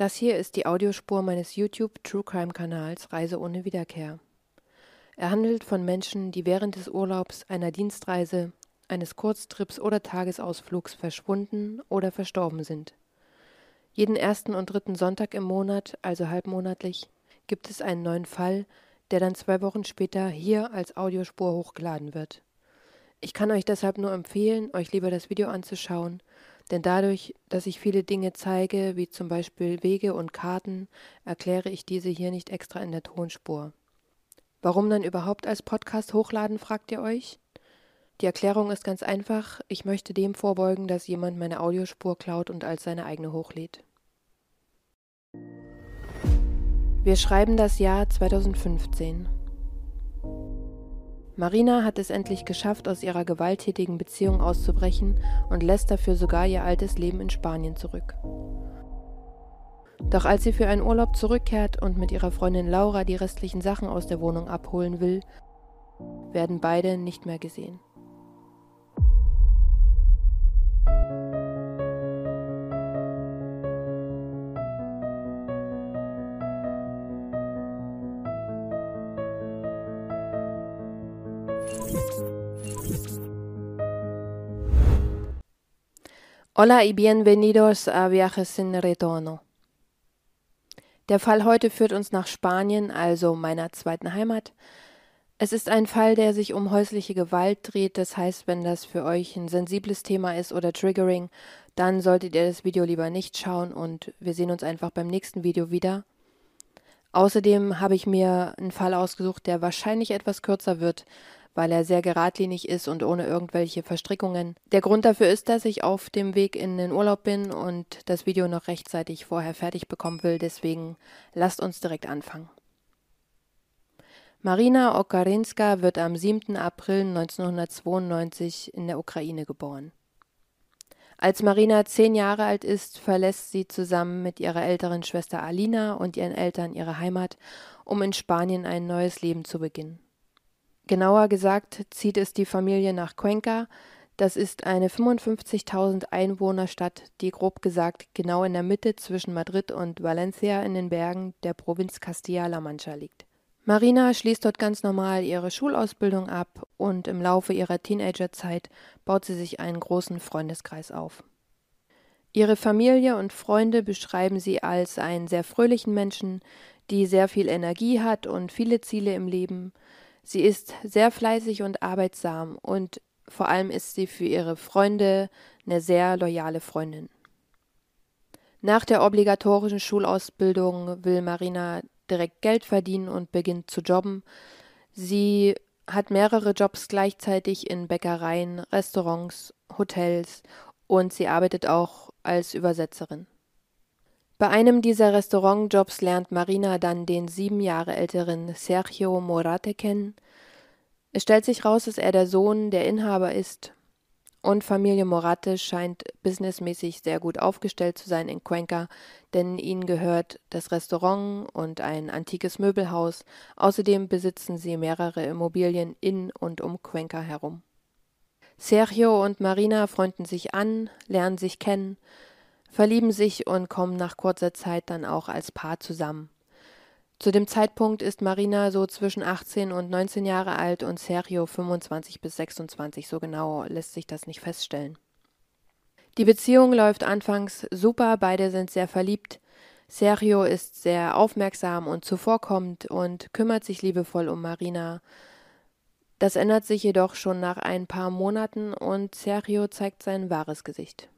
Das hier ist die Audiospur meines YouTube True Crime Kanals Reise ohne Wiederkehr. Er handelt von Menschen, die während des Urlaubs, einer Dienstreise, eines Kurztrips oder Tagesausflugs verschwunden oder verstorben sind. Jeden ersten und dritten Sonntag im Monat, also halbmonatlich, gibt es einen neuen Fall, der dann zwei Wochen später hier als Audiospur hochgeladen wird. Ich kann euch deshalb nur empfehlen, euch lieber das Video anzuschauen denn dadurch, dass ich viele Dinge zeige, wie zum Beispiel Wege und Karten, erkläre ich diese hier nicht extra in der Tonspur. Warum dann überhaupt als Podcast hochladen, fragt ihr euch? Die Erklärung ist ganz einfach, ich möchte dem vorbeugen, dass jemand meine Audiospur klaut und als seine eigene hochlädt. Wir schreiben das Jahr 2015. Marina hat es endlich geschafft, aus ihrer gewalttätigen Beziehung auszubrechen und lässt dafür sogar ihr altes Leben in Spanien zurück. Doch als sie für einen Urlaub zurückkehrt und mit ihrer Freundin Laura die restlichen Sachen aus der Wohnung abholen will, werden beide nicht mehr gesehen. Hola y bienvenidos a Viajes sin Retorno. Der Fall heute führt uns nach Spanien, also meiner zweiten Heimat. Es ist ein Fall, der sich um häusliche Gewalt dreht, das heißt, wenn das für euch ein sensibles Thema ist oder triggering, dann solltet ihr das Video lieber nicht schauen und wir sehen uns einfach beim nächsten Video wieder. Außerdem habe ich mir einen Fall ausgesucht, der wahrscheinlich etwas kürzer wird, weil er sehr geradlinig ist und ohne irgendwelche Verstrickungen. Der Grund dafür ist, dass ich auf dem Weg in den Urlaub bin und das Video noch rechtzeitig vorher fertig bekommen will, deswegen lasst uns direkt anfangen. Marina Okarinska wird am 7. April 1992 in der Ukraine geboren. Als Marina zehn Jahre alt ist, verlässt sie zusammen mit ihrer älteren Schwester Alina und ihren Eltern ihre Heimat, um in Spanien ein neues Leben zu beginnen. Genauer gesagt zieht es die Familie nach Cuenca. Das ist eine 55.000 Einwohnerstadt, die grob gesagt genau in der Mitte zwischen Madrid und Valencia in den Bergen der Provinz Castilla-La Mancha liegt. Marina schließt dort ganz normal ihre Schulausbildung ab und im Laufe ihrer Teenagerzeit baut sie sich einen großen Freundeskreis auf. Ihre Familie und Freunde beschreiben sie als einen sehr fröhlichen Menschen, die sehr viel Energie hat und viele Ziele im Leben, Sie ist sehr fleißig und arbeitsam und vor allem ist sie für ihre Freunde eine sehr loyale Freundin. Nach der obligatorischen Schulausbildung will Marina direkt Geld verdienen und beginnt zu jobben. Sie hat mehrere Jobs gleichzeitig in Bäckereien, Restaurants, Hotels und sie arbeitet auch als Übersetzerin. Bei einem dieser Restaurantjobs lernt Marina dann den sieben Jahre älteren Sergio Morate kennen. Es stellt sich raus, dass er der Sohn der Inhaber ist und Familie Morate scheint businessmäßig sehr gut aufgestellt zu sein in Cuenca, denn ihnen gehört das Restaurant und ein antikes Möbelhaus. Außerdem besitzen sie mehrere Immobilien in und um Cuenca herum. Sergio und Marina freunden sich an, lernen sich kennen, verlieben sich und kommen nach kurzer Zeit dann auch als Paar zusammen. Zu dem Zeitpunkt ist Marina so zwischen 18 und 19 Jahre alt und Sergio 25 bis 26, so genau lässt sich das nicht feststellen. Die Beziehung läuft anfangs super, beide sind sehr verliebt. Sergio ist sehr aufmerksam und zuvorkommend und kümmert sich liebevoll um Marina. Das ändert sich jedoch schon nach ein paar Monaten und Sergio zeigt sein wahres Gesicht.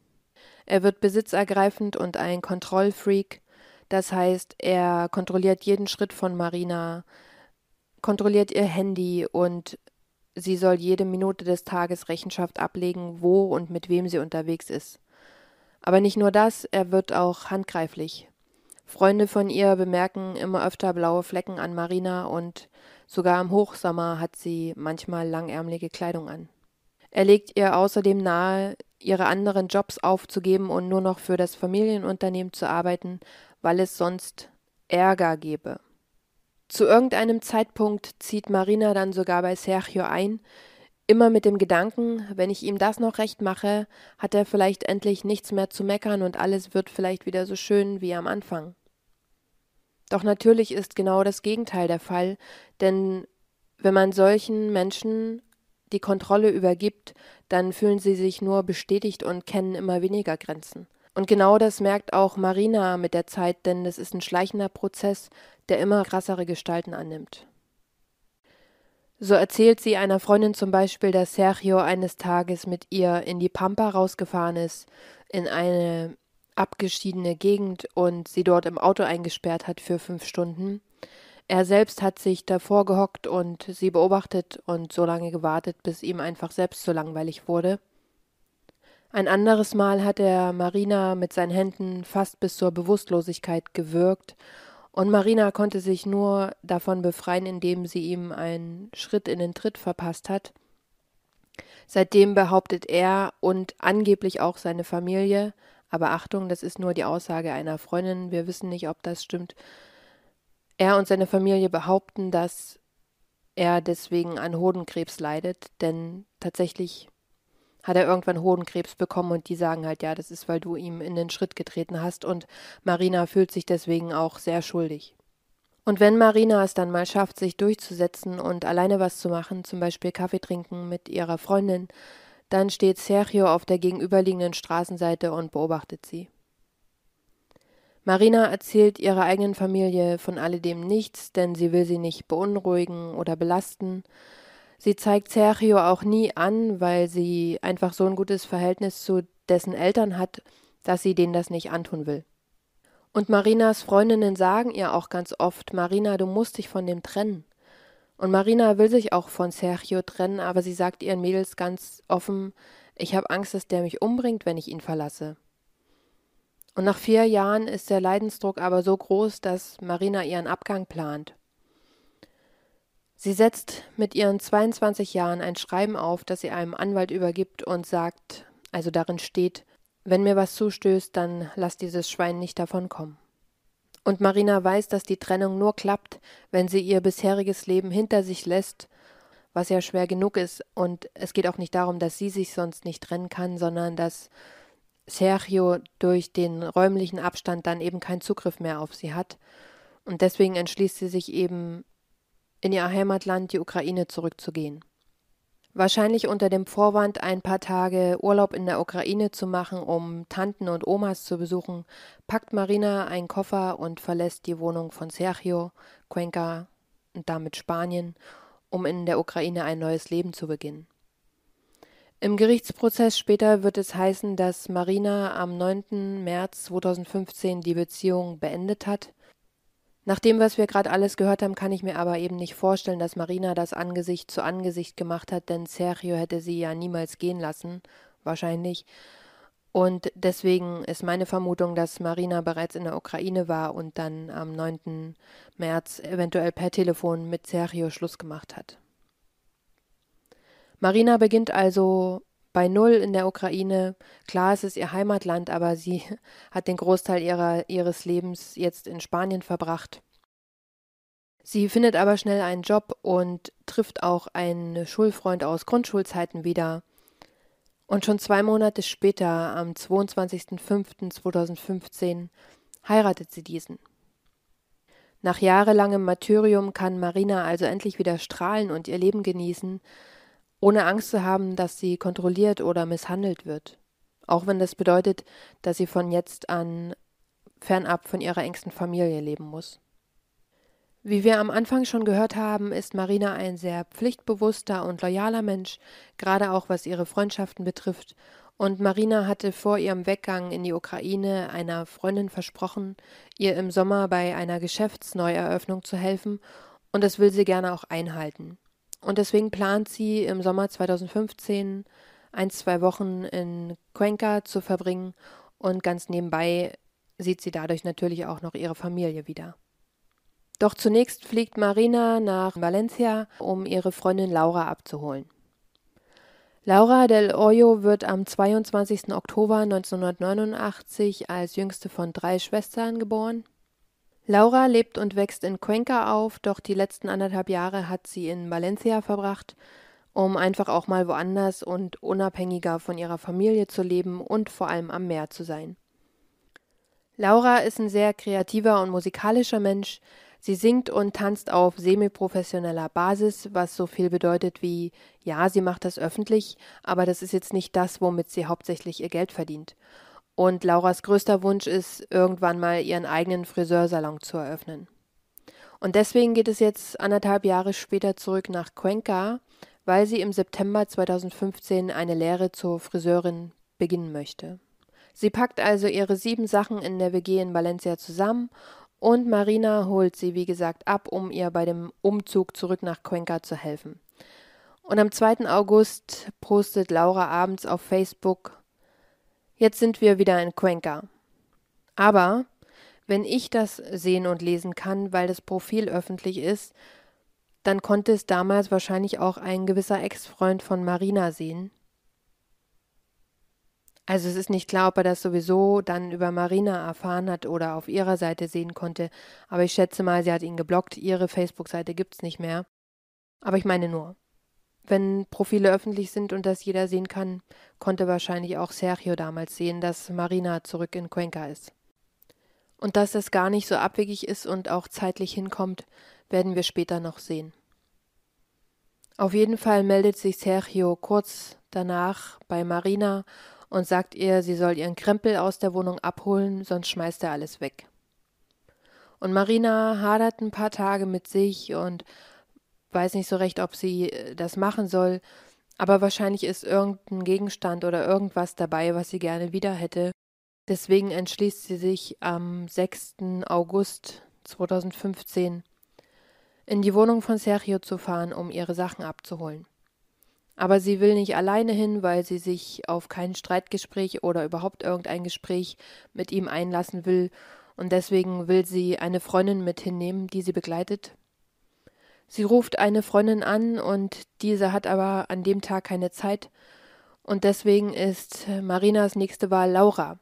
Er wird besitzergreifend und ein Kontrollfreak. Das heißt, er kontrolliert jeden Schritt von Marina, kontrolliert ihr Handy und sie soll jede Minute des Tages Rechenschaft ablegen, wo und mit wem sie unterwegs ist. Aber nicht nur das, er wird auch handgreiflich. Freunde von ihr bemerken immer öfter blaue Flecken an Marina und sogar im Hochsommer hat sie manchmal langärmelige Kleidung an. Er legt ihr außerdem nahe, ihre anderen Jobs aufzugeben und nur noch für das Familienunternehmen zu arbeiten, weil es sonst Ärger gebe. Zu irgendeinem Zeitpunkt zieht Marina dann sogar bei Sergio ein. Immer mit dem Gedanken, wenn ich ihm das noch recht mache, hat er vielleicht endlich nichts mehr zu meckern und alles wird vielleicht wieder so schön wie am Anfang. Doch natürlich ist genau das Gegenteil der Fall, denn wenn man solchen Menschen die Kontrolle übergibt, dann fühlen sie sich nur bestätigt und kennen immer weniger Grenzen. Und genau das merkt auch Marina mit der Zeit, denn es ist ein schleichender Prozess, der immer krassere Gestalten annimmt. So erzählt sie einer Freundin zum Beispiel, dass Sergio eines Tages mit ihr in die Pampa rausgefahren ist, in eine abgeschiedene Gegend und sie dort im Auto eingesperrt hat für fünf Stunden. Er selbst hat sich davor gehockt und sie beobachtet und so lange gewartet, bis ihm einfach selbst so langweilig wurde. Ein anderes Mal hat er Marina mit seinen Händen fast bis zur Bewusstlosigkeit gewürgt und Marina konnte sich nur davon befreien, indem sie ihm einen Schritt in den Tritt verpasst hat. Seitdem behauptet er und angeblich auch seine Familie, aber Achtung, das ist nur die Aussage einer Freundin, wir wissen nicht, ob das stimmt. Er und seine Familie behaupten, dass er deswegen an Hodenkrebs leidet, denn tatsächlich hat er irgendwann Hodenkrebs bekommen und die sagen halt, ja, das ist, weil du ihm in den Schritt getreten hast und Marina fühlt sich deswegen auch sehr schuldig. Und wenn Marina es dann mal schafft, sich durchzusetzen und alleine was zu machen, zum Beispiel Kaffee trinken mit ihrer Freundin, dann steht Sergio auf der gegenüberliegenden Straßenseite und beobachtet sie. Marina erzählt ihrer eigenen Familie von alledem nichts, denn sie will sie nicht beunruhigen oder belasten, Sie zeigt Sergio auch nie an, weil sie einfach so ein gutes Verhältnis zu dessen Eltern hat, dass sie denen das nicht antun will. Und Marinas Freundinnen sagen ihr auch ganz oft, Marina, du musst dich von dem trennen. Und Marina will sich auch von Sergio trennen, aber sie sagt ihren Mädels ganz offen, ich habe Angst, dass der mich umbringt, wenn ich ihn verlasse. Und nach vier Jahren ist der Leidensdruck aber so groß, dass Marina ihren Abgang plant. Sie setzt mit ihren 22 Jahren ein Schreiben auf, das sie einem Anwalt übergibt und sagt, also darin steht, wenn mir was zustößt, dann lass dieses Schwein nicht davonkommen. Und Marina weiß, dass die Trennung nur klappt, wenn sie ihr bisheriges Leben hinter sich lässt, was ja schwer genug ist. Und es geht auch nicht darum, dass sie sich sonst nicht trennen kann, sondern dass Sergio durch den räumlichen Abstand dann eben keinen Zugriff mehr auf sie hat. Und deswegen entschließt sie sich eben in ihr Heimatland, die Ukraine, zurückzugehen. Wahrscheinlich unter dem Vorwand, ein paar Tage Urlaub in der Ukraine zu machen, um Tanten und Omas zu besuchen, packt Marina einen Koffer und verlässt die Wohnung von Sergio, Cuenca und damit Spanien, um in der Ukraine ein neues Leben zu beginnen. Im Gerichtsprozess später wird es heißen, dass Marina am 9. März 2015 die Beziehung beendet hat nach dem, was wir gerade alles gehört haben, kann ich mir aber eben nicht vorstellen, dass Marina das Angesicht zu Angesicht gemacht hat, denn Sergio hätte sie ja niemals gehen lassen, wahrscheinlich. Und deswegen ist meine Vermutung, dass Marina bereits in der Ukraine war und dann am 9. März eventuell per Telefon mit Sergio Schluss gemacht hat. Marina beginnt also bei Null in der Ukraine. Klar, es ist ihr Heimatland, aber sie hat den Großteil ihrer, ihres Lebens jetzt in Spanien verbracht. Sie findet aber schnell einen Job und trifft auch einen Schulfreund aus Grundschulzeiten wieder. Und schon zwei Monate später, am 22.05.2015, heiratet sie diesen. Nach jahrelangem Martyrium kann Marina also endlich wieder strahlen und ihr Leben genießen, ohne Angst zu haben, dass sie kontrolliert oder misshandelt wird. Auch wenn das bedeutet, dass sie von jetzt an fernab von ihrer engsten Familie leben muss. Wie wir am Anfang schon gehört haben, ist Marina ein sehr pflichtbewusster und loyaler Mensch, gerade auch was ihre Freundschaften betrifft, und Marina hatte vor ihrem Weggang in die Ukraine einer Freundin versprochen, ihr im Sommer bei einer Geschäftsneueröffnung zu helfen, und das will sie gerne auch einhalten. Und deswegen plant sie im Sommer 2015 ein, zwei Wochen in Cuenca zu verbringen und ganz nebenbei sieht sie dadurch natürlich auch noch ihre Familie wieder. Doch zunächst fliegt Marina nach Valencia, um ihre Freundin Laura abzuholen. Laura del Hoyo wird am 22. Oktober 1989 als jüngste von drei Schwestern geboren. Laura lebt und wächst in Cuenca auf, doch die letzten anderthalb Jahre hat sie in Valencia verbracht um einfach auch mal woanders und unabhängiger von ihrer Familie zu leben und vor allem am Meer zu sein. Laura ist ein sehr kreativer und musikalischer Mensch. Sie singt und tanzt auf semiprofessioneller Basis, was so viel bedeutet wie, ja, sie macht das öffentlich, aber das ist jetzt nicht das, womit sie hauptsächlich ihr Geld verdient. Und Lauras größter Wunsch ist, irgendwann mal ihren eigenen Friseursalon zu eröffnen. Und deswegen geht es jetzt anderthalb Jahre später zurück nach Cuenca, weil sie im September 2015 eine Lehre zur Friseurin beginnen möchte. Sie packt also ihre sieben Sachen in der WG in Valencia zusammen und Marina holt sie, wie gesagt, ab, um ihr bei dem Umzug zurück nach Cuenca zu helfen. Und am 2. August postet Laura abends auf Facebook, jetzt sind wir wieder in Cuenca. Aber wenn ich das sehen und lesen kann, weil das Profil öffentlich ist, dann konnte es damals wahrscheinlich auch ein gewisser Ex-Freund von Marina sehen. Also es ist nicht klar, ob er das sowieso dann über Marina erfahren hat oder auf ihrer Seite sehen konnte, aber ich schätze mal, sie hat ihn geblockt, ihre Facebook-Seite gibt's nicht mehr. Aber ich meine nur, wenn Profile öffentlich sind und das jeder sehen kann, konnte wahrscheinlich auch Sergio damals sehen, dass Marina zurück in Cuenca ist. Und dass das gar nicht so abwegig ist und auch zeitlich hinkommt, werden wir später noch sehen. Auf jeden Fall meldet sich Sergio kurz danach bei Marina und sagt ihr, sie soll ihren Krempel aus der Wohnung abholen, sonst schmeißt er alles weg. Und Marina hadert ein paar Tage mit sich und weiß nicht so recht, ob sie äh, das machen soll, aber wahrscheinlich ist irgendein Gegenstand oder irgendwas dabei, was sie gerne wieder hätte. Deswegen entschließt sie sich am 6. August 2015 in die Wohnung von Sergio zu fahren, um ihre Sachen abzuholen. Aber sie will nicht alleine hin, weil sie sich auf kein Streitgespräch oder überhaupt irgendein Gespräch mit ihm einlassen will, und deswegen will sie eine Freundin mit hinnehmen, die sie begleitet. Sie ruft eine Freundin an und diese hat aber an dem Tag keine Zeit, und deswegen ist Marinas nächste Wahl Laura,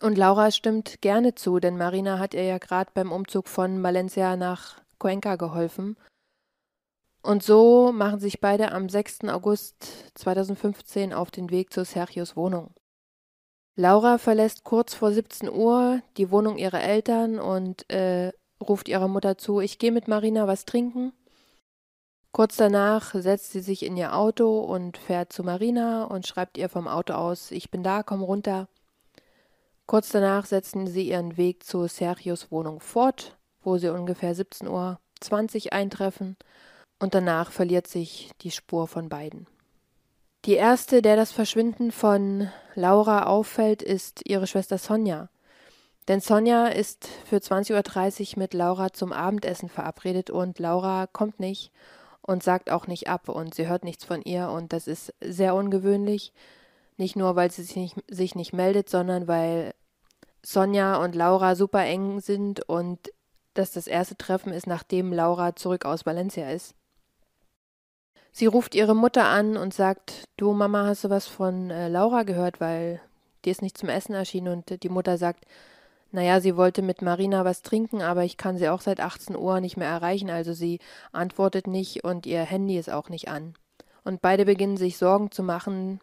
und Laura stimmt gerne zu, denn Marina hat ihr ja gerade beim Umzug von Valencia nach Cuenca geholfen. Und so machen sich beide am 6. August 2015 auf den Weg zu Sergios Wohnung. Laura verlässt kurz vor 17 Uhr die Wohnung ihrer Eltern und äh, ruft ihrer Mutter zu, ich gehe mit Marina was trinken. Kurz danach setzt sie sich in ihr Auto und fährt zu Marina und schreibt ihr vom Auto aus, ich bin da, komm runter. Kurz danach setzten sie ihren Weg zu Sergios Wohnung fort, wo sie ungefähr 17.20 Uhr eintreffen, und danach verliert sich die Spur von beiden. Die erste, der das Verschwinden von Laura auffällt, ist ihre Schwester Sonja. Denn Sonja ist für 20.30 Uhr mit Laura zum Abendessen verabredet und Laura kommt nicht und sagt auch nicht ab und sie hört nichts von ihr und das ist sehr ungewöhnlich. Nicht nur, weil sie sich nicht, sich nicht meldet, sondern weil Sonja und Laura super eng sind und dass das erste Treffen ist, nachdem Laura zurück aus Valencia ist. Sie ruft ihre Mutter an und sagt, du Mama, hast du was von äh, Laura gehört, weil die ist nicht zum Essen erschienen und die Mutter sagt, naja, sie wollte mit Marina was trinken, aber ich kann sie auch seit 18 Uhr nicht mehr erreichen, also sie antwortet nicht und ihr Handy ist auch nicht an. Und beide beginnen sich Sorgen zu machen.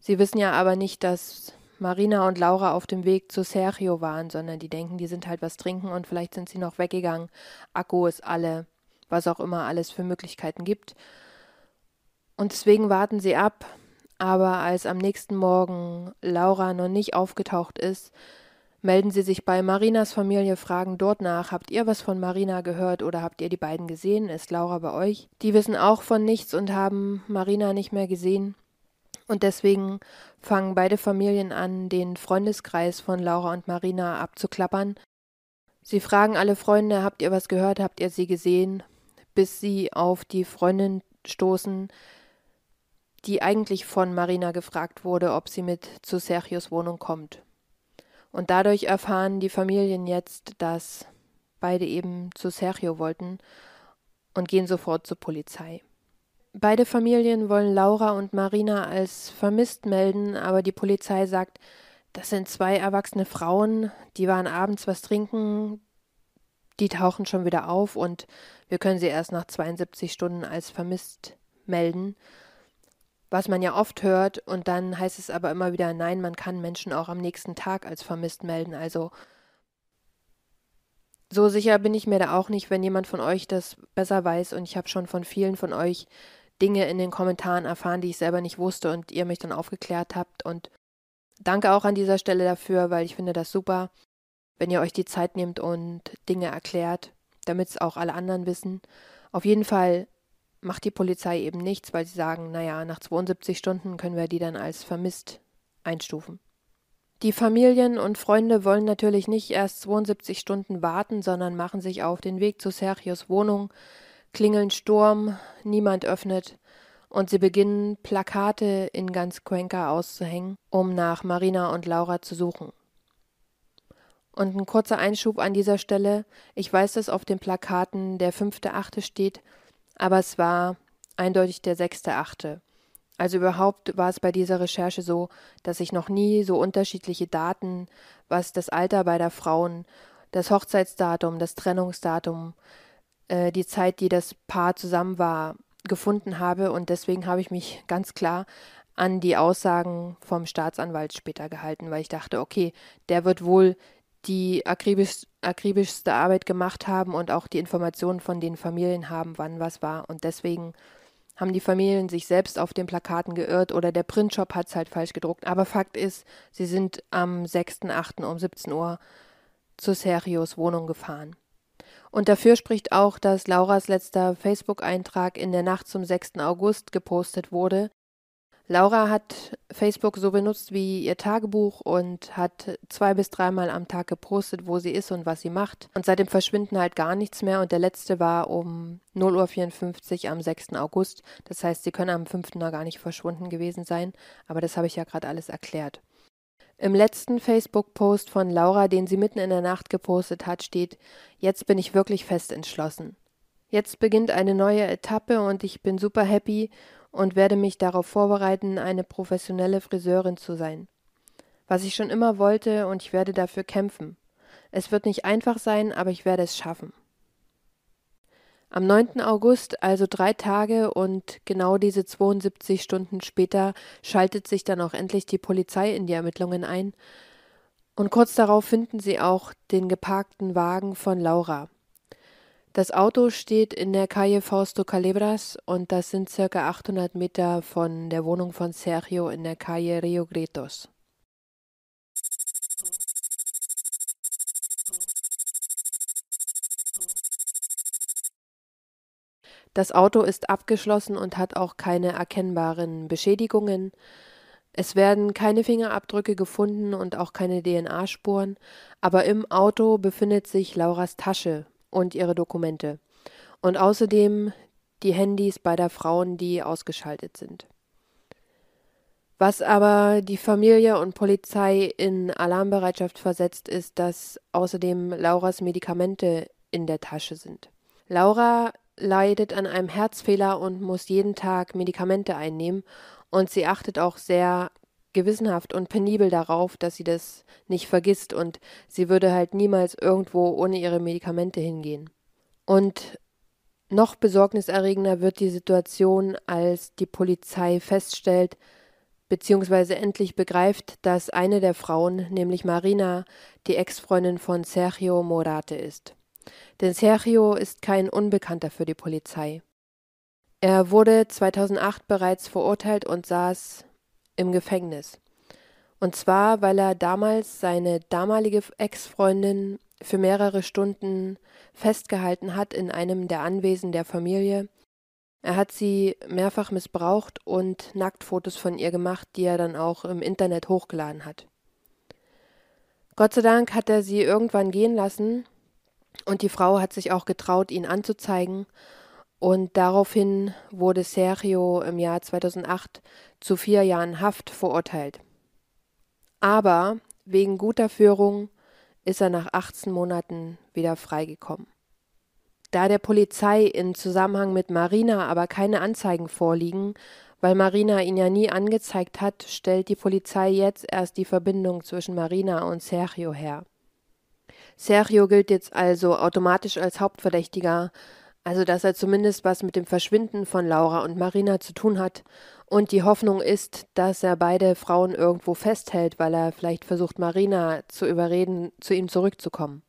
Sie wissen ja aber nicht, dass Marina und Laura auf dem Weg zu Sergio waren, sondern die denken, die sind halt was trinken und vielleicht sind sie noch weggegangen. Akku ist alle, was auch immer alles für Möglichkeiten gibt. Und deswegen warten sie ab. Aber als am nächsten Morgen Laura noch nicht aufgetaucht ist, melden sie sich bei Marinas Familie, fragen dort nach, habt ihr was von Marina gehört oder habt ihr die beiden gesehen? Ist Laura bei euch? Die wissen auch von nichts und haben Marina nicht mehr gesehen. Und deswegen fangen beide Familien an, den Freundeskreis von Laura und Marina abzuklappern. Sie fragen alle Freunde, habt ihr was gehört, habt ihr sie gesehen, bis sie auf die Freundin stoßen, die eigentlich von Marina gefragt wurde, ob sie mit zu Sergios Wohnung kommt. Und dadurch erfahren die Familien jetzt, dass beide eben zu Sergio wollten und gehen sofort zur Polizei. Beide Familien wollen Laura und Marina als vermisst melden, aber die Polizei sagt, das sind zwei erwachsene Frauen, die waren abends was trinken, die tauchen schon wieder auf und wir können sie erst nach 72 Stunden als vermisst melden, was man ja oft hört und dann heißt es aber immer wieder, nein, man kann Menschen auch am nächsten Tag als vermisst melden. Also so sicher bin ich mir da auch nicht, wenn jemand von euch das besser weiß und ich habe schon von vielen von euch Dinge in den Kommentaren erfahren, die ich selber nicht wusste und ihr mich dann aufgeklärt habt und danke auch an dieser Stelle dafür, weil ich finde das super, wenn ihr euch die Zeit nehmt und Dinge erklärt, damit es auch alle anderen wissen. Auf jeden Fall macht die Polizei eben nichts, weil sie sagen, naja, nach 72 Stunden können wir die dann als vermisst einstufen. Die Familien und Freunde wollen natürlich nicht erst 72 Stunden warten, sondern machen sich auf den Weg zu Sergios Wohnung, klingeln Sturm, niemand öffnet und sie beginnen Plakate in ganz Cuenca auszuhängen, um nach Marina und Laura zu suchen. Und ein kurzer Einschub an dieser Stelle. Ich weiß, dass auf den Plakaten der fünfte Achte steht, aber es war eindeutig der sechste Achte. Also überhaupt war es bei dieser Recherche so, dass ich noch nie so unterschiedliche Daten, was das Alter beider Frauen, das Hochzeitsdatum, das Trennungsdatum, äh, die Zeit, die das Paar zusammen war, gefunden habe. Und deswegen habe ich mich ganz klar an die Aussagen vom Staatsanwalt später gehalten, weil ich dachte, okay, der wird wohl die akribisch, akribischste Arbeit gemacht haben und auch die Informationen von den Familien haben, wann was war. Und deswegen haben die Familien sich selbst auf den Plakaten geirrt oder der Printshop hat es halt falsch gedruckt. Aber Fakt ist, sie sind am 6.8. um 17 Uhr zu Sergios Wohnung gefahren. Und dafür spricht auch, dass Lauras letzter Facebook-Eintrag in der Nacht zum 6. August gepostet wurde, Laura hat Facebook so benutzt wie ihr Tagebuch und hat zwei bis dreimal am Tag gepostet, wo sie ist und was sie macht. Und seitdem verschwinden halt gar nichts mehr. Und der letzte war um 0.54 Uhr am 6. August. Das heißt, sie können am 5. noch gar nicht verschwunden gewesen sein. Aber das habe ich ja gerade alles erklärt. Im letzten Facebook-Post von Laura, den sie mitten in der Nacht gepostet hat, steht: Jetzt bin ich wirklich fest entschlossen. Jetzt beginnt eine neue Etappe und ich bin super happy und werde mich darauf vorbereiten, eine professionelle Friseurin zu sein. Was ich schon immer wollte und ich werde dafür kämpfen. Es wird nicht einfach sein, aber ich werde es schaffen. Am 9. August, also drei Tage und genau diese 72 Stunden später, schaltet sich dann auch endlich die Polizei in die Ermittlungen ein. Und kurz darauf finden sie auch den geparkten Wagen von Laura. Das Auto steht in der Calle Fausto Calebras und das sind circa 800 Meter von der Wohnung von Sergio in der Calle Rio Gritos. Das Auto ist abgeschlossen und hat auch keine erkennbaren Beschädigungen. Es werden keine Fingerabdrücke gefunden und auch keine DNA-Spuren, aber im Auto befindet sich Lauras Tasche, und ihre Dokumente. Und außerdem die Handys beider Frauen, die ausgeschaltet sind. Was aber die Familie und Polizei in Alarmbereitschaft versetzt, ist, dass außerdem Lauras Medikamente in der Tasche sind. Laura leidet an einem Herzfehler und muss jeden Tag Medikamente einnehmen und sie achtet auch sehr gewissenhaft und penibel darauf, dass sie das nicht vergisst und sie würde halt niemals irgendwo ohne ihre Medikamente hingehen. Und noch besorgniserregender wird die Situation, als die Polizei feststellt, beziehungsweise endlich begreift, dass eine der Frauen, nämlich Marina, die Ex-Freundin von Sergio Morate ist. Denn Sergio ist kein Unbekannter für die Polizei. Er wurde 2008 bereits verurteilt und saß im Gefängnis. Und zwar, weil er damals seine damalige Ex-Freundin für mehrere Stunden festgehalten hat in einem der Anwesen der Familie. Er hat sie mehrfach missbraucht und Nacktfotos von ihr gemacht, die er dann auch im Internet hochgeladen hat. Gott sei Dank hat er sie irgendwann gehen lassen und die Frau hat sich auch getraut, ihn anzuzeigen und daraufhin wurde Sergio im Jahr 2008 zu vier Jahren Haft verurteilt. Aber wegen guter Führung ist er nach 18 Monaten wieder freigekommen. Da der Polizei in Zusammenhang mit Marina aber keine Anzeigen vorliegen, weil Marina ihn ja nie angezeigt hat, stellt die Polizei jetzt erst die Verbindung zwischen Marina und Sergio her. Sergio gilt jetzt also automatisch als Hauptverdächtiger, Also, dass er zumindest was mit dem Verschwinden von Laura und Marina zu tun hat. Und die Hoffnung ist, dass er beide Frauen irgendwo festhält, weil er vielleicht versucht, Marina zu überreden, zu ihm zurückzukommen.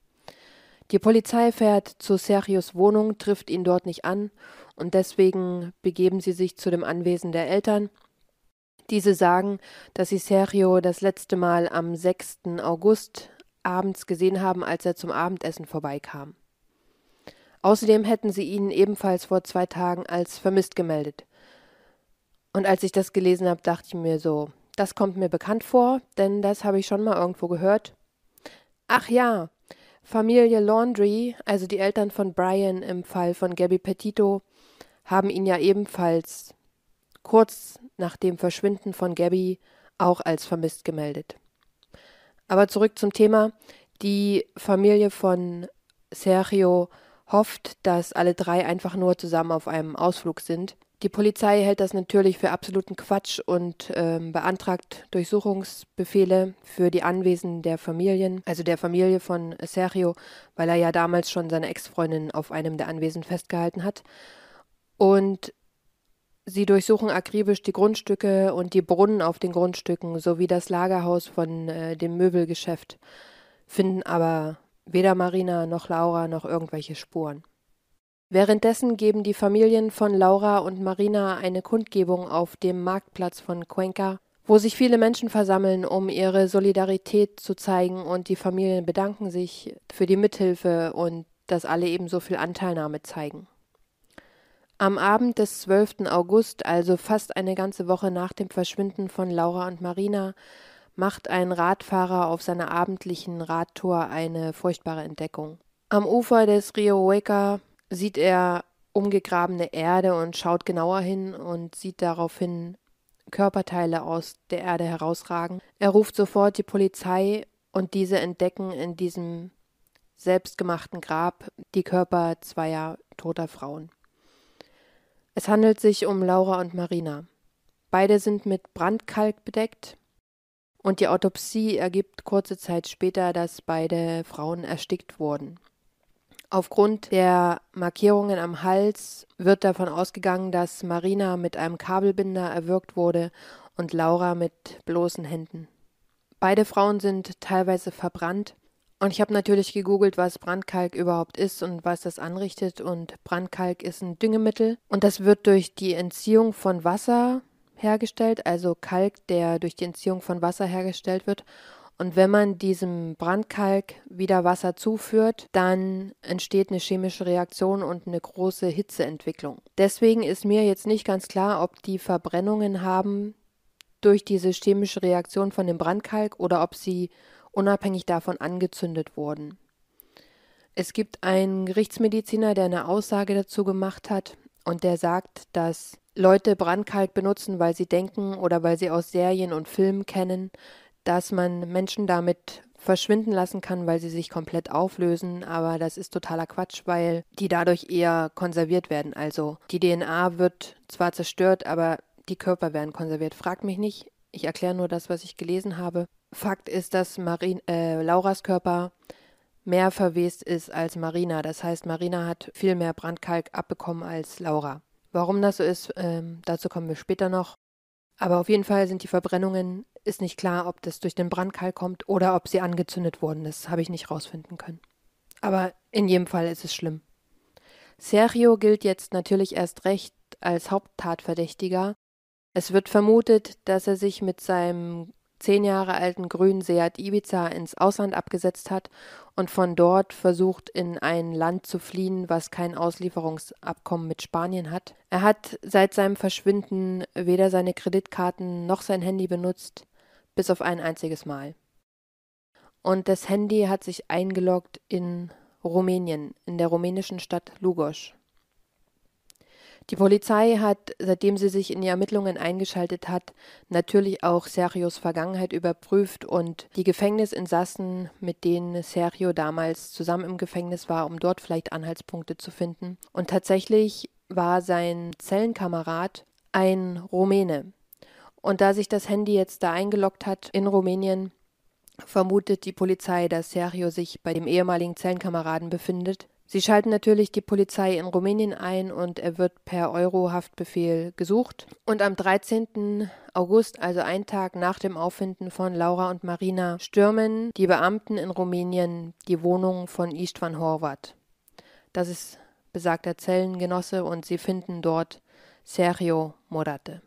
Die Polizei fährt zu Sergios Wohnung, trifft ihn dort nicht an und deswegen begeben sie sich zu dem Anwesen der Eltern. Diese sagen, dass sie Sergio das letzte Mal am 6. August abends gesehen haben, als er zum Abendessen vorbeikam. Außerdem hätten sie ihn ebenfalls vor zwei Tagen als vermisst gemeldet. Und als ich das gelesen habe, dachte ich mir so, das kommt mir bekannt vor, denn das habe ich schon mal irgendwo gehört. Ach ja, Familie Laundry, also die Eltern von Brian im Fall von Gabby Petito, haben ihn ja ebenfalls kurz nach dem Verschwinden von Gabby auch als vermisst gemeldet. Aber zurück zum Thema. Die Familie von Sergio hofft, dass alle drei einfach nur zusammen auf einem Ausflug sind. Die Polizei hält das natürlich für absoluten Quatsch und äh, beantragt Durchsuchungsbefehle für die Anwesen der Familien, also der Familie von Sergio, weil er ja damals schon seine Ex-Freundin auf einem der Anwesen festgehalten hat. Und sie durchsuchen akribisch die Grundstücke und die Brunnen auf den Grundstücken sowie das Lagerhaus von äh, dem Möbelgeschäft, finden aber weder Marina noch Laura noch irgendwelche Spuren. Währenddessen geben die Familien von Laura und Marina eine Kundgebung auf dem Marktplatz von Cuenca, wo sich viele Menschen versammeln, um ihre Solidarität zu zeigen und die Familien bedanken sich für die Mithilfe und dass alle ebenso viel Anteilnahme zeigen. Am Abend des 12. August, also fast eine ganze Woche nach dem Verschwinden von Laura und Marina, macht ein Radfahrer auf seiner abendlichen Radtour eine furchtbare Entdeckung. Am Ufer des Rio Hueca sieht er umgegrabene Erde und schaut genauer hin und sieht daraufhin Körperteile aus der Erde herausragen. Er ruft sofort die Polizei und diese entdecken in diesem selbstgemachten Grab die Körper zweier toter Frauen. Es handelt sich um Laura und Marina. Beide sind mit Brandkalk bedeckt und die Autopsie ergibt kurze Zeit später, dass beide Frauen erstickt wurden. Aufgrund der Markierungen am Hals wird davon ausgegangen, dass Marina mit einem Kabelbinder erwürgt wurde und Laura mit bloßen Händen. Beide Frauen sind teilweise verbrannt. Und ich habe natürlich gegoogelt, was Brandkalk überhaupt ist und was das anrichtet. Und Brandkalk ist ein Düngemittel und das wird durch die Entziehung von Wasser hergestellt, also Kalk, der durch die Entziehung von Wasser hergestellt wird. Und wenn man diesem Brandkalk wieder Wasser zuführt, dann entsteht eine chemische Reaktion und eine große Hitzeentwicklung. Deswegen ist mir jetzt nicht ganz klar, ob die Verbrennungen haben durch diese chemische Reaktion von dem Brandkalk oder ob sie unabhängig davon angezündet wurden. Es gibt einen Gerichtsmediziner, der eine Aussage dazu gemacht hat und der sagt, dass Leute Brandkalk benutzen, weil sie denken oder weil sie aus Serien und Filmen kennen, dass man Menschen damit verschwinden lassen kann, weil sie sich komplett auflösen, aber das ist totaler Quatsch, weil die dadurch eher konserviert werden. Also die DNA wird zwar zerstört, aber die Körper werden konserviert. Frag mich nicht, ich erkläre nur das, was ich gelesen habe. Fakt ist, dass Marin, äh, Lauras Körper mehr verwest ist als Marina. Das heißt, Marina hat viel mehr Brandkalk abbekommen als Laura. Warum das so ist, ähm, dazu kommen wir später noch. Aber auf jeden Fall sind die Verbrennungen ist nicht klar, ob das durch den Brandkalk kommt oder ob sie angezündet wurden. Das habe ich nicht rausfinden können. Aber in jedem Fall ist es schlimm. Sergio gilt jetzt natürlich erst recht als Haupttatverdächtiger. Es wird vermutet, dass er sich mit seinem zehn Jahre alten grünen Seat Ibiza ins Ausland abgesetzt hat und von dort versucht, in ein Land zu fliehen, was kein Auslieferungsabkommen mit Spanien hat. Er hat seit seinem Verschwinden weder seine Kreditkarten noch sein Handy benutzt, bis auf ein einziges Mal. Und das Handy hat sich eingeloggt in Rumänien, in der rumänischen Stadt Lugos. Die Polizei hat, seitdem sie sich in die Ermittlungen eingeschaltet hat, natürlich auch Sergios Vergangenheit überprüft und die Gefängnisinsassen, mit denen Sergio damals zusammen im Gefängnis war, um dort vielleicht Anhaltspunkte zu finden. Und tatsächlich war sein Zellenkamerad ein Rumäne. Und da sich das Handy jetzt da eingeloggt hat in Rumänien, vermutet die Polizei, dass Sergio sich bei dem ehemaligen Zellenkameraden befindet, Sie schalten natürlich die Polizei in Rumänien ein und er wird per Euro-Haftbefehl gesucht. Und am 13. August, also einen Tag nach dem Auffinden von Laura und Marina, stürmen die Beamten in Rumänien die Wohnung von Istvan Horvat. Das ist besagter Zellengenosse und sie finden dort Sergio Morate.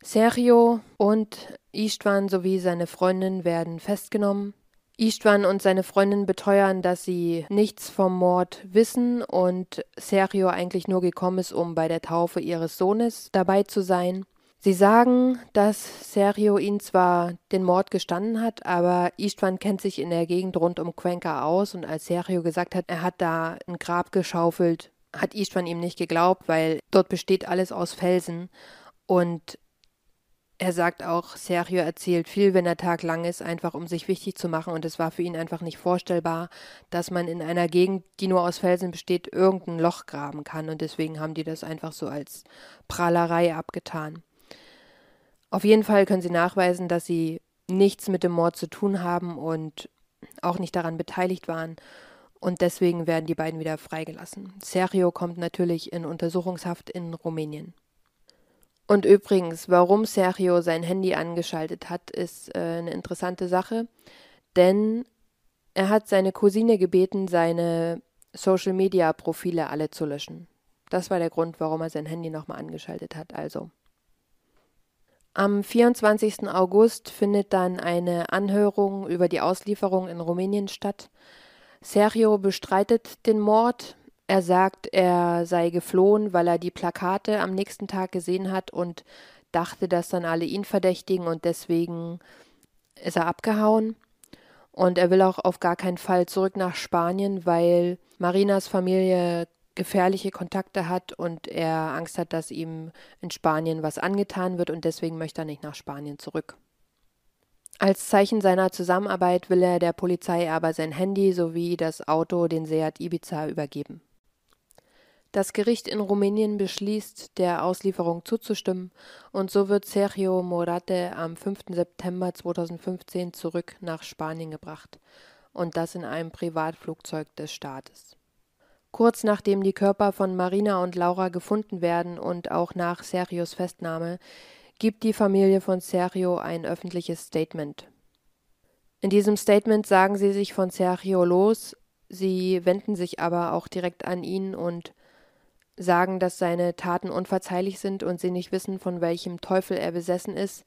Sergio und Istvan sowie seine Freundin werden festgenommen. Istvan und seine Freundin beteuern, dass sie nichts vom Mord wissen und Sergio eigentlich nur gekommen ist, um bei der Taufe ihres Sohnes dabei zu sein. Sie sagen, dass Sergio ihn zwar den Mord gestanden hat, aber Istvan kennt sich in der Gegend rund um Cuenca aus und als Sergio gesagt hat, er hat da ein Grab geschaufelt, hat Istvan ihm nicht geglaubt, weil dort besteht alles aus Felsen und er sagt auch, Sergio erzählt viel, wenn der Tag lang ist, einfach um sich wichtig zu machen. Und es war für ihn einfach nicht vorstellbar, dass man in einer Gegend, die nur aus Felsen besteht, irgendein Loch graben kann. Und deswegen haben die das einfach so als Prahlerei abgetan. Auf jeden Fall können sie nachweisen, dass sie nichts mit dem Mord zu tun haben und auch nicht daran beteiligt waren. Und deswegen werden die beiden wieder freigelassen. Sergio kommt natürlich in Untersuchungshaft in Rumänien. Und übrigens, warum Sergio sein Handy angeschaltet hat, ist äh, eine interessante Sache, denn er hat seine Cousine gebeten, seine Social-Media-Profile alle zu löschen. Das war der Grund, warum er sein Handy nochmal angeschaltet hat. Also. Am 24. August findet dann eine Anhörung über die Auslieferung in Rumänien statt. Sergio bestreitet den Mord, er sagt, er sei geflohen, weil er die Plakate am nächsten Tag gesehen hat und dachte, dass dann alle ihn verdächtigen und deswegen ist er abgehauen. Und er will auch auf gar keinen Fall zurück nach Spanien, weil Marinas Familie gefährliche Kontakte hat und er Angst hat, dass ihm in Spanien was angetan wird und deswegen möchte er nicht nach Spanien zurück. Als Zeichen seiner Zusammenarbeit will er der Polizei aber sein Handy sowie das Auto, den Seat Ibiza, übergeben. Das Gericht in Rumänien beschließt, der Auslieferung zuzustimmen, und so wird Sergio Morate am 5. September 2015 zurück nach Spanien gebracht, und das in einem Privatflugzeug des Staates. Kurz nachdem die Körper von Marina und Laura gefunden werden und auch nach Sergios Festnahme, gibt die Familie von Sergio ein öffentliches Statement. In diesem Statement sagen sie sich von Sergio los, sie wenden sich aber auch direkt an ihn und sagen, dass seine Taten unverzeihlich sind und sie nicht wissen, von welchem Teufel er besessen ist,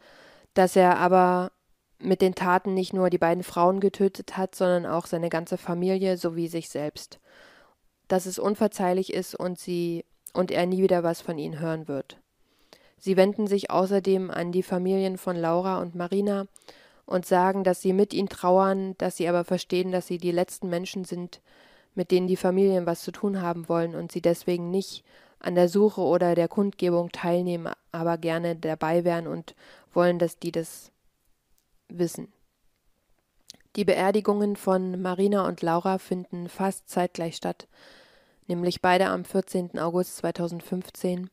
dass er aber mit den Taten nicht nur die beiden Frauen getötet hat, sondern auch seine ganze Familie sowie sich selbst. Dass es unverzeihlich ist und sie und er nie wieder was von ihnen hören wird. Sie wenden sich außerdem an die Familien von Laura und Marina und sagen, dass sie mit ihnen trauern, dass sie aber verstehen, dass sie die letzten Menschen sind, mit denen die Familien was zu tun haben wollen und sie deswegen nicht an der Suche oder der Kundgebung teilnehmen, aber gerne dabei wären und wollen, dass die das wissen. Die Beerdigungen von Marina und Laura finden fast zeitgleich statt, nämlich beide am 14. August 2015.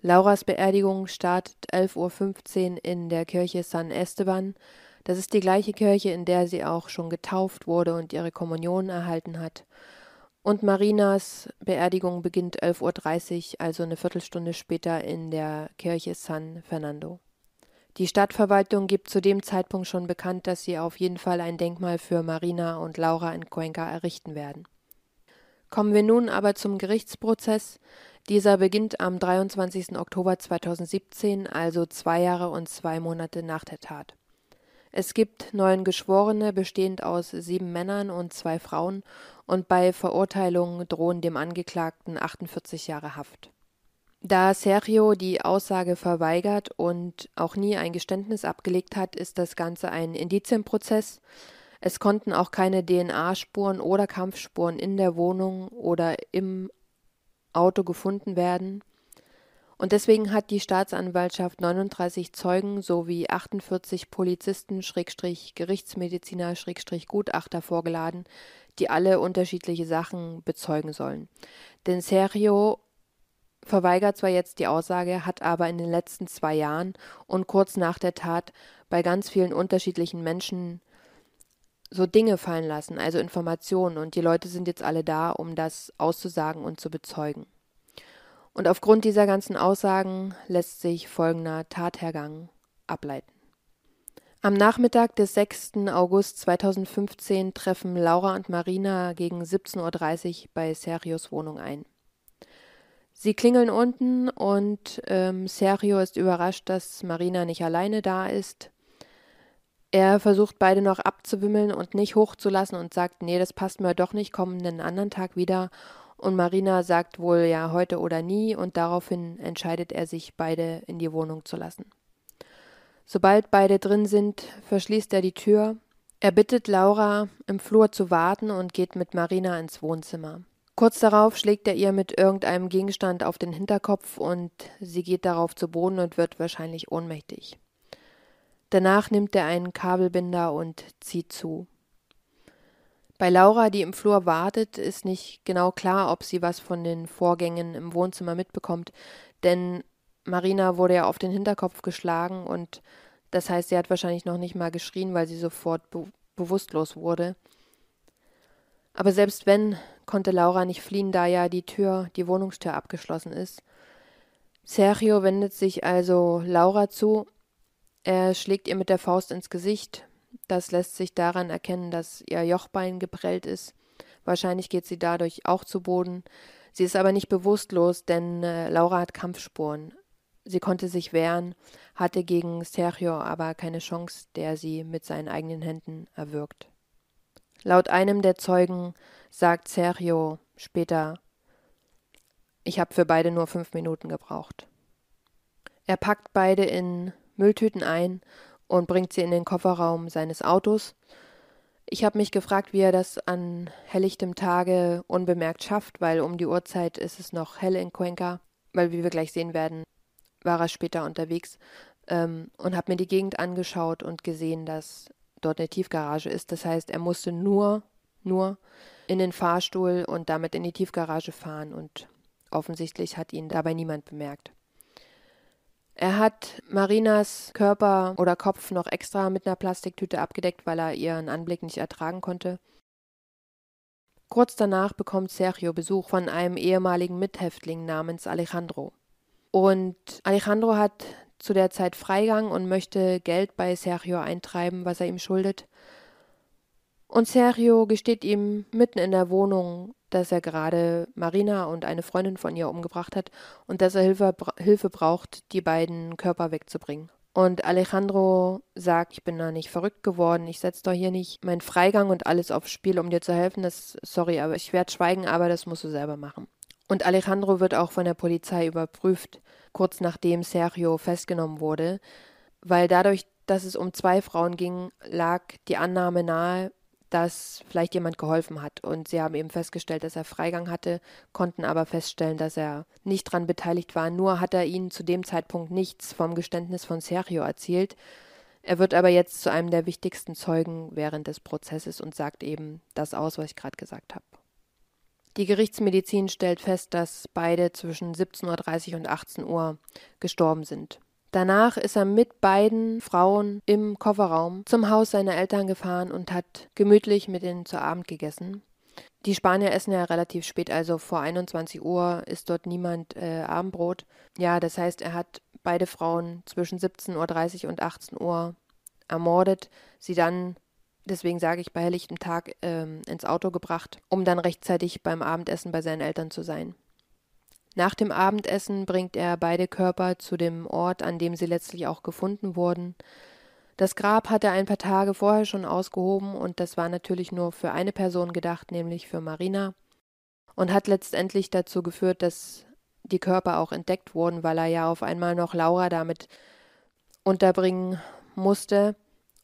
Lauras Beerdigung startet 11.15 Uhr in der Kirche San Esteban. Das ist die gleiche Kirche, in der sie auch schon getauft wurde und ihre Kommunion erhalten hat. Und Marinas Beerdigung beginnt 11.30 Uhr, also eine Viertelstunde später in der Kirche San Fernando. Die Stadtverwaltung gibt zu dem Zeitpunkt schon bekannt, dass sie auf jeden Fall ein Denkmal für Marina und Laura in Cuenca errichten werden. Kommen wir nun aber zum Gerichtsprozess. Dieser beginnt am 23. Oktober 2017, also zwei Jahre und zwei Monate nach der Tat. Es gibt neun Geschworene, bestehend aus sieben Männern und zwei Frauen, und bei Verurteilung drohen dem Angeklagten 48 Jahre Haft. Da Sergio die Aussage verweigert und auch nie ein Geständnis abgelegt hat, ist das Ganze ein Indizienprozess. Es konnten auch keine DNA-Spuren oder Kampfspuren in der Wohnung oder im Auto gefunden werden. Und deswegen hat die Staatsanwaltschaft 39 Zeugen sowie 48 Polizisten, Schrägstrich Gerichtsmediziner, Schrägstrich Gutachter vorgeladen, die alle unterschiedliche Sachen bezeugen sollen. Denn Sergio verweigert zwar jetzt die Aussage, hat aber in den letzten zwei Jahren und kurz nach der Tat bei ganz vielen unterschiedlichen Menschen so Dinge fallen lassen, also Informationen, und die Leute sind jetzt alle da, um das auszusagen und zu bezeugen. Und aufgrund dieser ganzen Aussagen lässt sich folgender Tathergang ableiten. Am Nachmittag des 6. August 2015 treffen Laura und Marina gegen 17.30 Uhr bei Sergios Wohnung ein. Sie klingeln unten und ähm, Sergio ist überrascht, dass Marina nicht alleine da ist. Er versucht beide noch abzuwimmeln und nicht hochzulassen und sagt, nee, das passt mir doch nicht, kommen einen anderen Tag wieder. Und Marina sagt wohl ja heute oder nie und daraufhin entscheidet er sich, beide in die Wohnung zu lassen. Sobald beide drin sind, verschließt er die Tür. Er bittet Laura, im Flur zu warten und geht mit Marina ins Wohnzimmer. Kurz darauf schlägt er ihr mit irgendeinem Gegenstand auf den Hinterkopf und sie geht darauf zu Boden und wird wahrscheinlich ohnmächtig. Danach nimmt er einen Kabelbinder und zieht zu. Bei Laura, die im Flur wartet, ist nicht genau klar, ob sie was von den Vorgängen im Wohnzimmer mitbekommt, denn Marina wurde ja auf den Hinterkopf geschlagen und das heißt, sie hat wahrscheinlich noch nicht mal geschrien, weil sie sofort be bewusstlos wurde. Aber selbst wenn, konnte Laura nicht fliehen, da ja die Tür, die Wohnungstür abgeschlossen ist. Sergio wendet sich also Laura zu er schlägt ihr mit der Faust ins Gesicht. Das lässt sich daran erkennen, dass ihr Jochbein geprellt ist. Wahrscheinlich geht sie dadurch auch zu Boden. Sie ist aber nicht bewusstlos, denn äh, Laura hat Kampfspuren. Sie konnte sich wehren, hatte gegen Sergio aber keine Chance, der sie mit seinen eigenen Händen erwürgt. Laut einem der Zeugen sagt Sergio später, ich habe für beide nur fünf Minuten gebraucht. Er packt beide in Mülltüten ein und bringt sie in den Kofferraum seines Autos. Ich habe mich gefragt, wie er das an helllichtem Tage unbemerkt schafft, weil um die Uhrzeit ist es noch hell in Cuenca, weil wie wir gleich sehen werden, war er später unterwegs ähm, und habe mir die Gegend angeschaut und gesehen, dass dort eine Tiefgarage ist. Das heißt, er musste nur, nur in den Fahrstuhl und damit in die Tiefgarage fahren und offensichtlich hat ihn dabei niemand bemerkt. Er hat Marinas Körper oder Kopf noch extra mit einer Plastiktüte abgedeckt, weil er ihren Anblick nicht ertragen konnte. Kurz danach bekommt Sergio Besuch von einem ehemaligen Mithäftling namens Alejandro. Und Alejandro hat zu der Zeit Freigang und möchte Geld bei Sergio eintreiben, was er ihm schuldet. Und Sergio gesteht ihm mitten in der Wohnung, dass er gerade Marina und eine Freundin von ihr umgebracht hat und dass er Hilfe, Hilfe braucht, die beiden Körper wegzubringen. Und Alejandro sagt, ich bin da nicht verrückt geworden, ich setze doch hier nicht meinen Freigang und alles aufs Spiel, um dir zu helfen. Das, sorry, aber ich werde schweigen, aber das musst du selber machen. Und Alejandro wird auch von der Polizei überprüft, kurz nachdem Sergio festgenommen wurde, weil dadurch, dass es um zwei Frauen ging, lag die Annahme nahe, dass vielleicht jemand geholfen hat. Und sie haben eben festgestellt, dass er Freigang hatte, konnten aber feststellen, dass er nicht daran beteiligt war. Nur hat er ihnen zu dem Zeitpunkt nichts vom Geständnis von Sergio erzählt. Er wird aber jetzt zu einem der wichtigsten Zeugen während des Prozesses und sagt eben das aus, was ich gerade gesagt habe. Die Gerichtsmedizin stellt fest, dass beide zwischen 17.30 Uhr und 18 Uhr gestorben sind. Danach ist er mit beiden Frauen im Kofferraum zum Haus seiner Eltern gefahren und hat gemütlich mit ihnen zu Abend gegessen. Die Spanier essen ja relativ spät, also vor 21 Uhr ist dort niemand äh, Abendbrot. Ja, das heißt, er hat beide Frauen zwischen 17.30 Uhr und 18 Uhr ermordet, sie dann, deswegen sage ich bei helllichtem Tag, ähm, ins Auto gebracht, um dann rechtzeitig beim Abendessen bei seinen Eltern zu sein. Nach dem Abendessen bringt er beide Körper zu dem Ort, an dem sie letztlich auch gefunden wurden. Das Grab hat er ein paar Tage vorher schon ausgehoben und das war natürlich nur für eine Person gedacht, nämlich für Marina, und hat letztendlich dazu geführt, dass die Körper auch entdeckt wurden, weil er ja auf einmal noch Laura damit unterbringen musste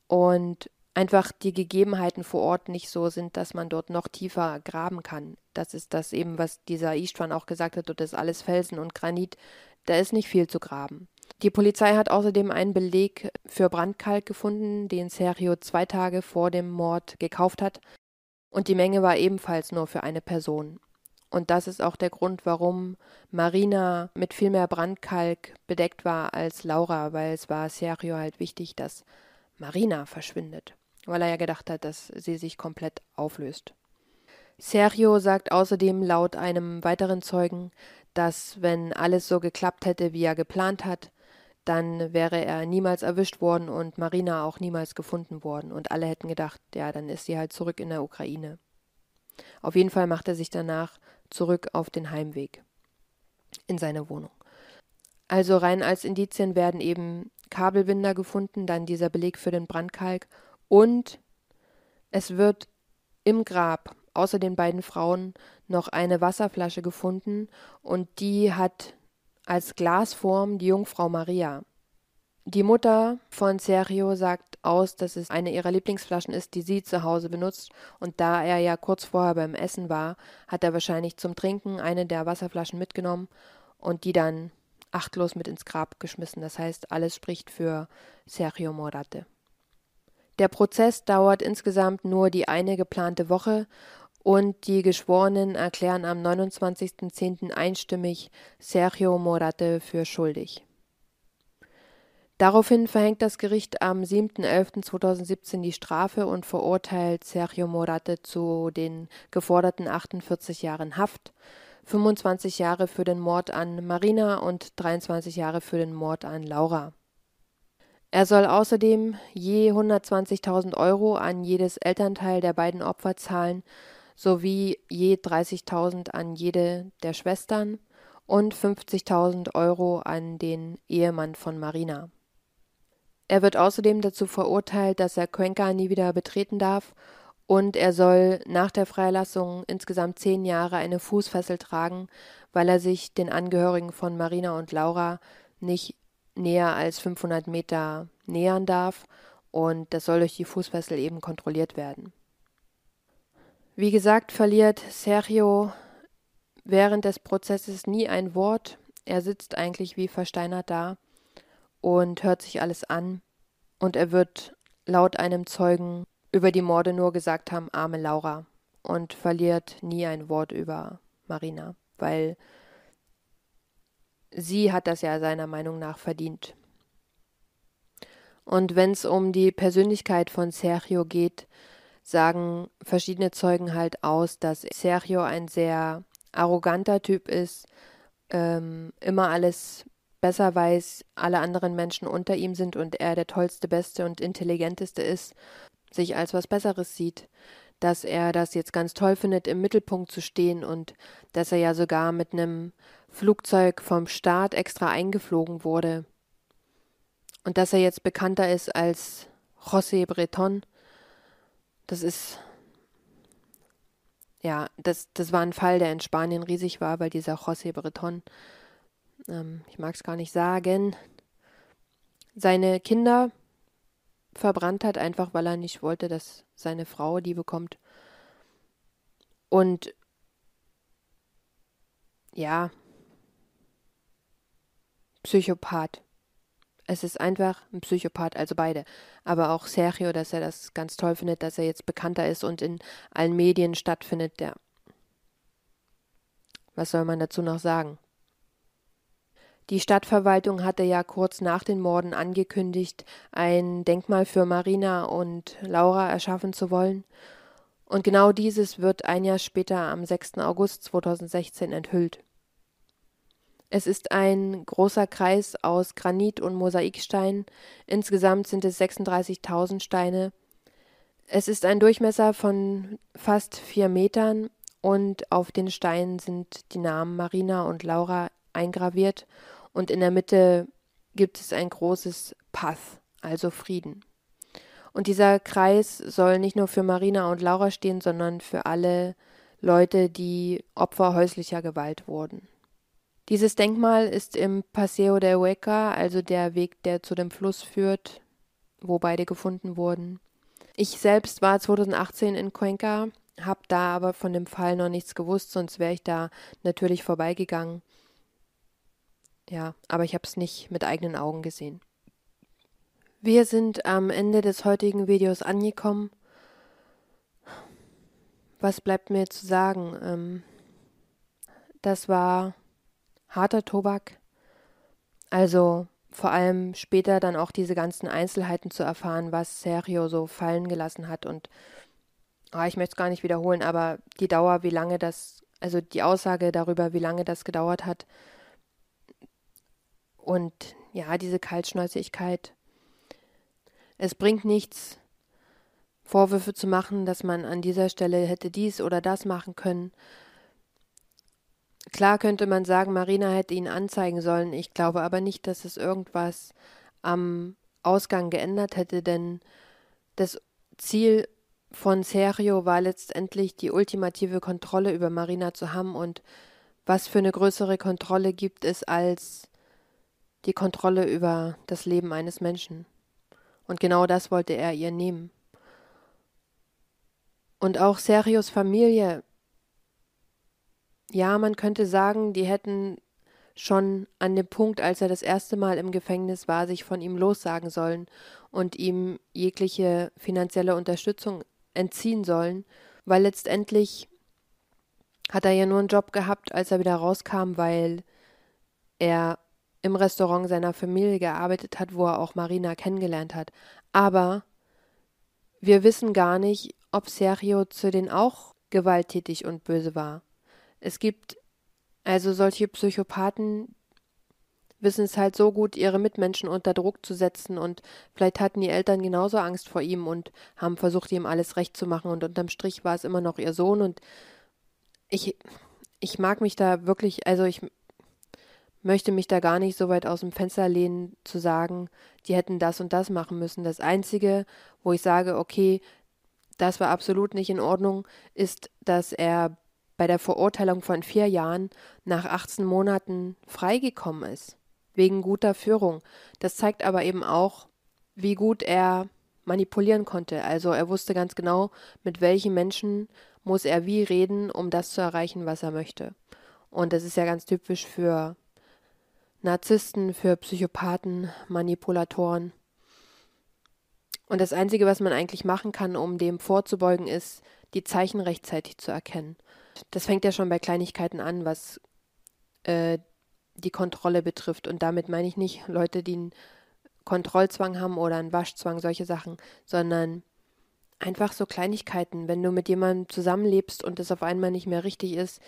und einfach die Gegebenheiten vor Ort nicht so sind, dass man dort noch tiefer graben kann. Das ist das eben, was dieser Istvan auch gesagt hat, dort ist alles Felsen und Granit, da ist nicht viel zu graben. Die Polizei hat außerdem einen Beleg für Brandkalk gefunden, den Sergio zwei Tage vor dem Mord gekauft hat, und die Menge war ebenfalls nur für eine Person. Und das ist auch der Grund, warum Marina mit viel mehr Brandkalk bedeckt war als Laura, weil es war Sergio halt wichtig, dass Marina verschwindet weil er ja gedacht hat, dass sie sich komplett auflöst. Sergio sagt außerdem laut einem weiteren Zeugen, dass wenn alles so geklappt hätte, wie er geplant hat, dann wäre er niemals erwischt worden und Marina auch niemals gefunden worden. Und alle hätten gedacht, ja, dann ist sie halt zurück in der Ukraine. Auf jeden Fall macht er sich danach zurück auf den Heimweg in seine Wohnung. Also rein als Indizien werden eben Kabelbinder gefunden, dann dieser Beleg für den Brandkalk und es wird im Grab außer den beiden Frauen noch eine Wasserflasche gefunden und die hat als Glasform die Jungfrau Maria. Die Mutter von Sergio sagt aus, dass es eine ihrer Lieblingsflaschen ist, die sie zu Hause benutzt, und da er ja kurz vorher beim Essen war, hat er wahrscheinlich zum Trinken eine der Wasserflaschen mitgenommen und die dann achtlos mit ins Grab geschmissen. Das heißt, alles spricht für Sergio Morate. Der Prozess dauert insgesamt nur die eine geplante Woche und die Geschworenen erklären am 29.10. einstimmig Sergio Morate für schuldig. Daraufhin verhängt das Gericht am 7.11.2017 die Strafe und verurteilt Sergio Morate zu den geforderten 48 Jahren Haft, 25 Jahre für den Mord an Marina und 23 Jahre für den Mord an Laura. Er soll außerdem je 120.000 Euro an jedes Elternteil der beiden Opfer zahlen sowie je 30.000 an jede der Schwestern und 50.000 Euro an den Ehemann von Marina. Er wird außerdem dazu verurteilt, dass er Cuenca nie wieder betreten darf und er soll nach der Freilassung insgesamt zehn Jahre eine Fußfessel tragen, weil er sich den Angehörigen von Marina und Laura nicht näher als 500 Meter nähern darf und das soll durch die Fußfessel eben kontrolliert werden. Wie gesagt, verliert Sergio während des Prozesses nie ein Wort. Er sitzt eigentlich wie versteinert da und hört sich alles an. Und er wird laut einem Zeugen über die Morde nur gesagt haben, arme Laura. Und verliert nie ein Wort über Marina, weil sie hat das ja seiner Meinung nach verdient. Und wenn es um die Persönlichkeit von Sergio geht, sagen verschiedene Zeugen halt aus, dass Sergio ein sehr arroganter Typ ist, ähm, immer alles besser weiß, alle anderen Menschen unter ihm sind und er der tollste, beste und intelligenteste ist, sich als was Besseres sieht, dass er das jetzt ganz toll findet, im Mittelpunkt zu stehen und dass er ja sogar mit einem Flugzeug vom Staat extra eingeflogen wurde und dass er jetzt bekannter ist als José Breton. Das ist ja, das, das war ein Fall, der in Spanien riesig war, weil dieser José Breton ähm, ich mag es gar nicht sagen, seine Kinder verbrannt hat, einfach weil er nicht wollte, dass seine Frau die bekommt. Und ja, Psychopath. Es ist einfach ein Psychopath, also beide. Aber auch Sergio, dass er das ganz toll findet, dass er jetzt bekannter ist und in allen Medien stattfindet. Der Was soll man dazu noch sagen? Die Stadtverwaltung hatte ja kurz nach den Morden angekündigt, ein Denkmal für Marina und Laura erschaffen zu wollen. Und genau dieses wird ein Jahr später am 6. August 2016 enthüllt. Es ist ein großer Kreis aus Granit und Mosaikstein. Insgesamt sind es 36.000 Steine. Es ist ein Durchmesser von fast vier Metern und auf den Steinen sind die Namen Marina und Laura eingraviert und in der Mitte gibt es ein großes Path, also Frieden. Und dieser Kreis soll nicht nur für Marina und Laura stehen, sondern für alle Leute, die Opfer häuslicher Gewalt wurden. Dieses Denkmal ist im Paseo de Hueca, also der Weg, der zu dem Fluss führt, wo beide gefunden wurden. Ich selbst war 2018 in Cuenca, habe da aber von dem Fall noch nichts gewusst, sonst wäre ich da natürlich vorbeigegangen. Ja, aber ich habe es nicht mit eigenen Augen gesehen. Wir sind am Ende des heutigen Videos angekommen. Was bleibt mir zu sagen? Ähm, das war harter Tobak. Also vor allem später dann auch diese ganzen Einzelheiten zu erfahren, was Sergio so fallen gelassen hat. Und oh, ich möchte es gar nicht wiederholen, aber die Dauer, wie lange das, also die Aussage darüber, wie lange das gedauert hat. Und ja, diese Kaltschnäuzigkeit. Es bringt nichts, Vorwürfe zu machen, dass man an dieser Stelle hätte dies oder das machen können. Klar könnte man sagen, Marina hätte ihn anzeigen sollen. Ich glaube aber nicht, dass es irgendwas am Ausgang geändert hätte, denn das Ziel von Sergio war letztendlich die ultimative Kontrolle über Marina zu haben und was für eine größere Kontrolle gibt es als die Kontrolle über das Leben eines Menschen. Und genau das wollte er ihr nehmen. Und auch Sergios Familie, ja, man könnte sagen, die hätten schon an dem Punkt, als er das erste Mal im Gefängnis war, sich von ihm lossagen sollen und ihm jegliche finanzielle Unterstützung entziehen sollen, weil letztendlich hat er ja nur einen Job gehabt, als er wieder rauskam, weil er im Restaurant seiner Familie gearbeitet hat, wo er auch Marina kennengelernt hat. Aber wir wissen gar nicht, ob Sergio zu denen auch gewalttätig und böse war. Es gibt also solche Psychopathen wissen es halt so gut, ihre Mitmenschen unter Druck zu setzen und vielleicht hatten die Eltern genauso Angst vor ihm und haben versucht, ihm alles recht zu machen und unterm Strich war es immer noch ihr Sohn und ich, ich mag mich da wirklich, also ich möchte mich da gar nicht so weit aus dem Fenster lehnen, zu sagen, die hätten das und das machen müssen. Das Einzige, wo ich sage, okay, das war absolut nicht in Ordnung, ist, dass er bei der Verurteilung von vier Jahren nach 18 Monaten freigekommen ist, wegen guter Führung. Das zeigt aber eben auch, wie gut er manipulieren konnte. Also er wusste ganz genau, mit welchen Menschen muss er wie reden, um das zu erreichen, was er möchte. Und das ist ja ganz typisch für Narzissten, für Psychopathen, Manipulatoren. Und das Einzige, was man eigentlich machen kann, um dem vorzubeugen, ist, die Zeichen rechtzeitig zu erkennen. Das fängt ja schon bei Kleinigkeiten an, was äh, die Kontrolle betrifft. Und damit meine ich nicht Leute, die einen Kontrollzwang haben oder einen Waschzwang, solche Sachen, sondern einfach so Kleinigkeiten. Wenn du mit jemandem zusammenlebst und es auf einmal nicht mehr richtig ist,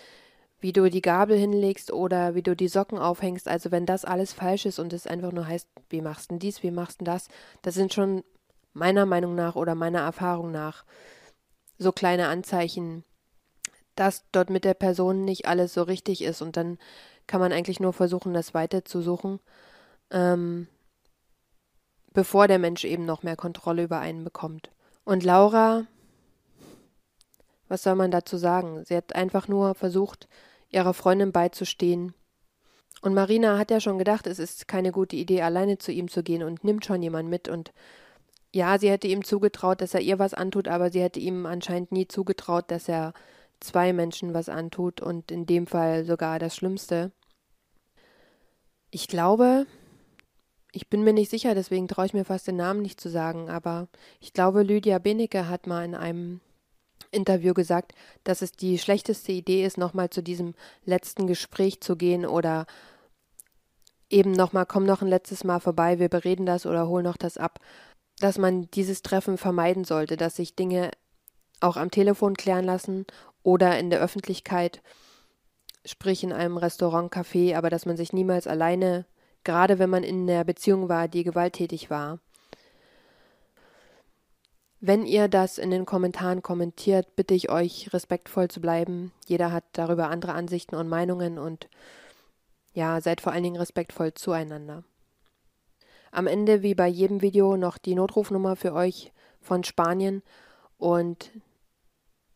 wie du die Gabel hinlegst oder wie du die Socken aufhängst. Also wenn das alles falsch ist und es einfach nur heißt, wie machst du dies, wie machst du das, das sind schon meiner Meinung nach oder meiner Erfahrung nach so kleine Anzeichen, dass dort mit der Person nicht alles so richtig ist und dann kann man eigentlich nur versuchen, das weiter zu suchen, ähm, bevor der Mensch eben noch mehr Kontrolle über einen bekommt. Und Laura, was soll man dazu sagen? Sie hat einfach nur versucht, ihrer Freundin beizustehen. Und Marina hat ja schon gedacht, es ist keine gute Idee, alleine zu ihm zu gehen und nimmt schon jemand mit. Und ja, sie hätte ihm zugetraut, dass er ihr was antut, aber sie hätte ihm anscheinend nie zugetraut, dass er zwei Menschen was antut und in dem Fall sogar das Schlimmste. Ich glaube, ich bin mir nicht sicher, deswegen traue ich mir fast den Namen nicht zu sagen, aber ich glaube, Lydia Benecke hat mal in einem Interview gesagt, dass es die schlechteste Idee ist, nochmal zu diesem letzten Gespräch zu gehen oder eben nochmal, komm noch ein letztes Mal vorbei, wir bereden das oder hol noch das ab, dass man dieses Treffen vermeiden sollte, dass sich Dinge auch am Telefon klären lassen oder in der Öffentlichkeit, sprich in einem Restaurant, Café, aber dass man sich niemals alleine, gerade wenn man in einer Beziehung war, die gewalttätig war, wenn ihr das in den Kommentaren kommentiert, bitte ich euch, respektvoll zu bleiben. Jeder hat darüber andere Ansichten und Meinungen und ja, seid vor allen Dingen respektvoll zueinander. Am Ende, wie bei jedem Video, noch die Notrufnummer für euch von Spanien und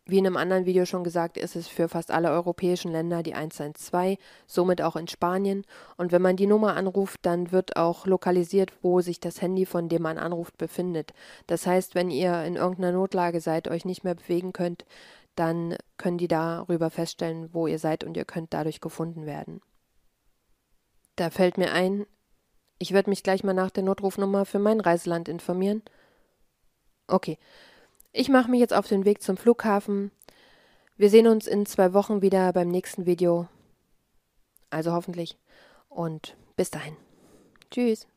wie in einem anderen Video schon gesagt, ist es für fast alle europäischen Länder die 112, somit auch in Spanien. Und wenn man die Nummer anruft, dann wird auch lokalisiert, wo sich das Handy, von dem man anruft, befindet. Das heißt, wenn ihr in irgendeiner Notlage seid, euch nicht mehr bewegen könnt, dann können die darüber feststellen, wo ihr seid und ihr könnt dadurch gefunden werden. Da fällt mir ein, ich werde mich gleich mal nach der Notrufnummer für mein Reiseland informieren. Okay. Ich mache mich jetzt auf den Weg zum Flughafen. Wir sehen uns in zwei Wochen wieder beim nächsten Video. Also hoffentlich. Und bis dahin. Tschüss.